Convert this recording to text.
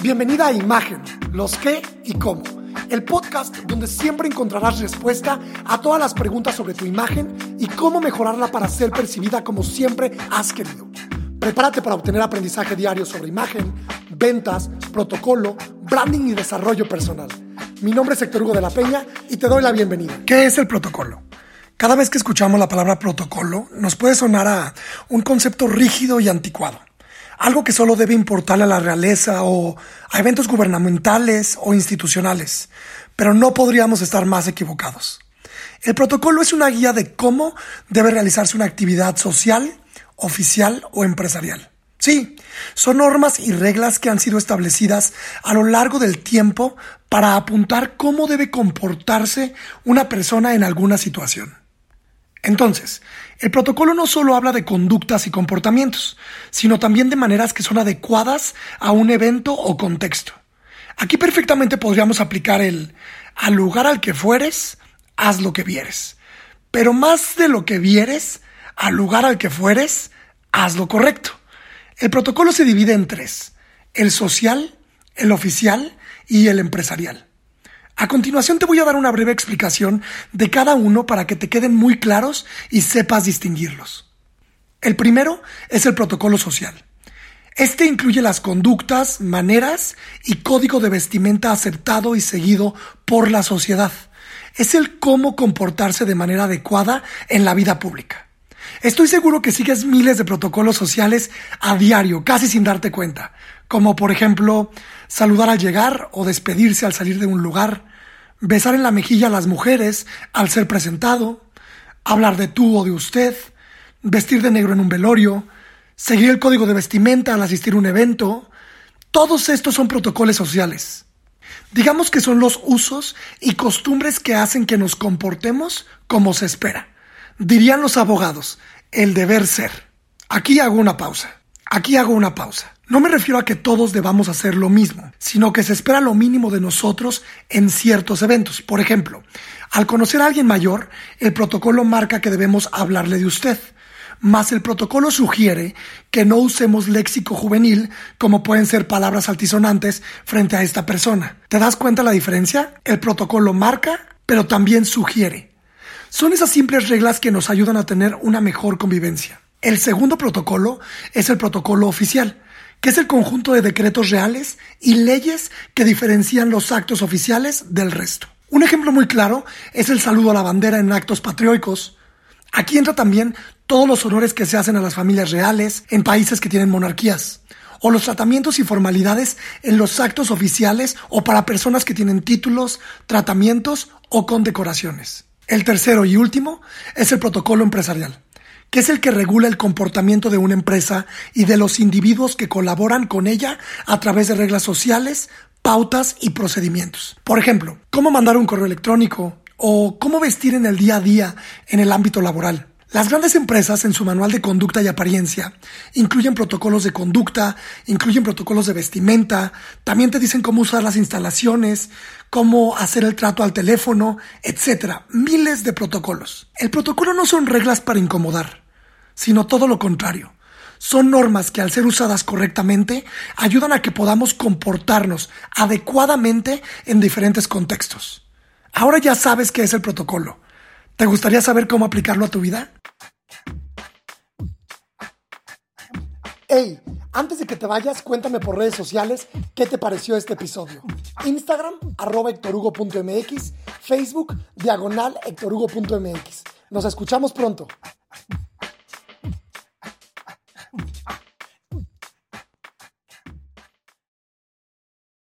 Bienvenida a Imagen, los qué y cómo, el podcast donde siempre encontrarás respuesta a todas las preguntas sobre tu imagen y cómo mejorarla para ser percibida como siempre has querido. Prepárate para obtener aprendizaje diario sobre imagen, ventas, protocolo, branding y desarrollo personal. Mi nombre es Héctor Hugo de la Peña y te doy la bienvenida. ¿Qué es el protocolo? Cada vez que escuchamos la palabra protocolo, nos puede sonar a un concepto rígido y anticuado. Algo que solo debe importarle a la realeza o a eventos gubernamentales o institucionales. Pero no podríamos estar más equivocados. El protocolo es una guía de cómo debe realizarse una actividad social, oficial o empresarial. Sí, son normas y reglas que han sido establecidas a lo largo del tiempo para apuntar cómo debe comportarse una persona en alguna situación. Entonces, el protocolo no solo habla de conductas y comportamientos, sino también de maneras que son adecuadas a un evento o contexto. Aquí perfectamente podríamos aplicar el al lugar al que fueres, haz lo que vieres. Pero más de lo que vieres, al lugar al que fueres, haz lo correcto. El protocolo se divide en tres, el social, el oficial y el empresarial. A continuación te voy a dar una breve explicación de cada uno para que te queden muy claros y sepas distinguirlos. El primero es el protocolo social. Este incluye las conductas, maneras y código de vestimenta aceptado y seguido por la sociedad. Es el cómo comportarse de manera adecuada en la vida pública. Estoy seguro que sigues miles de protocolos sociales a diario, casi sin darte cuenta, como por ejemplo saludar al llegar o despedirse al salir de un lugar, besar en la mejilla a las mujeres al ser presentado, hablar de tú o de usted, vestir de negro en un velorio, seguir el código de vestimenta al asistir a un evento. Todos estos son protocolos sociales. Digamos que son los usos y costumbres que hacen que nos comportemos como se espera. Dirían los abogados, el deber ser. Aquí hago una pausa. Aquí hago una pausa. No me refiero a que todos debamos hacer lo mismo, sino que se espera lo mínimo de nosotros en ciertos eventos. Por ejemplo, al conocer a alguien mayor, el protocolo marca que debemos hablarle de usted, mas el protocolo sugiere que no usemos léxico juvenil como pueden ser palabras altisonantes frente a esta persona. ¿Te das cuenta la diferencia? El protocolo marca, pero también sugiere. Son esas simples reglas que nos ayudan a tener una mejor convivencia. El segundo protocolo es el protocolo oficial que es el conjunto de decretos reales y leyes que diferencian los actos oficiales del resto. Un ejemplo muy claro es el saludo a la bandera en actos patrióticos. Aquí entra también todos los honores que se hacen a las familias reales en países que tienen monarquías, o los tratamientos y formalidades en los actos oficiales o para personas que tienen títulos, tratamientos o condecoraciones. El tercero y último es el protocolo empresarial que es el que regula el comportamiento de una empresa y de los individuos que colaboran con ella a través de reglas sociales, pautas y procedimientos. Por ejemplo, cómo mandar un correo electrónico o cómo vestir en el día a día en el ámbito laboral. Las grandes empresas en su manual de conducta y apariencia incluyen protocolos de conducta, incluyen protocolos de vestimenta, también te dicen cómo usar las instalaciones, cómo hacer el trato al teléfono, etc. Miles de protocolos. El protocolo no son reglas para incomodar, sino todo lo contrario. Son normas que al ser usadas correctamente ayudan a que podamos comportarnos adecuadamente en diferentes contextos. Ahora ya sabes qué es el protocolo. ¿Te gustaría saber cómo aplicarlo a tu vida? Hey, antes de que te vayas, cuéntame por redes sociales qué te pareció este episodio. Instagram, arroba hectorhugo.mx, Facebook, diagonal hectorhugo.mx. Nos escuchamos pronto.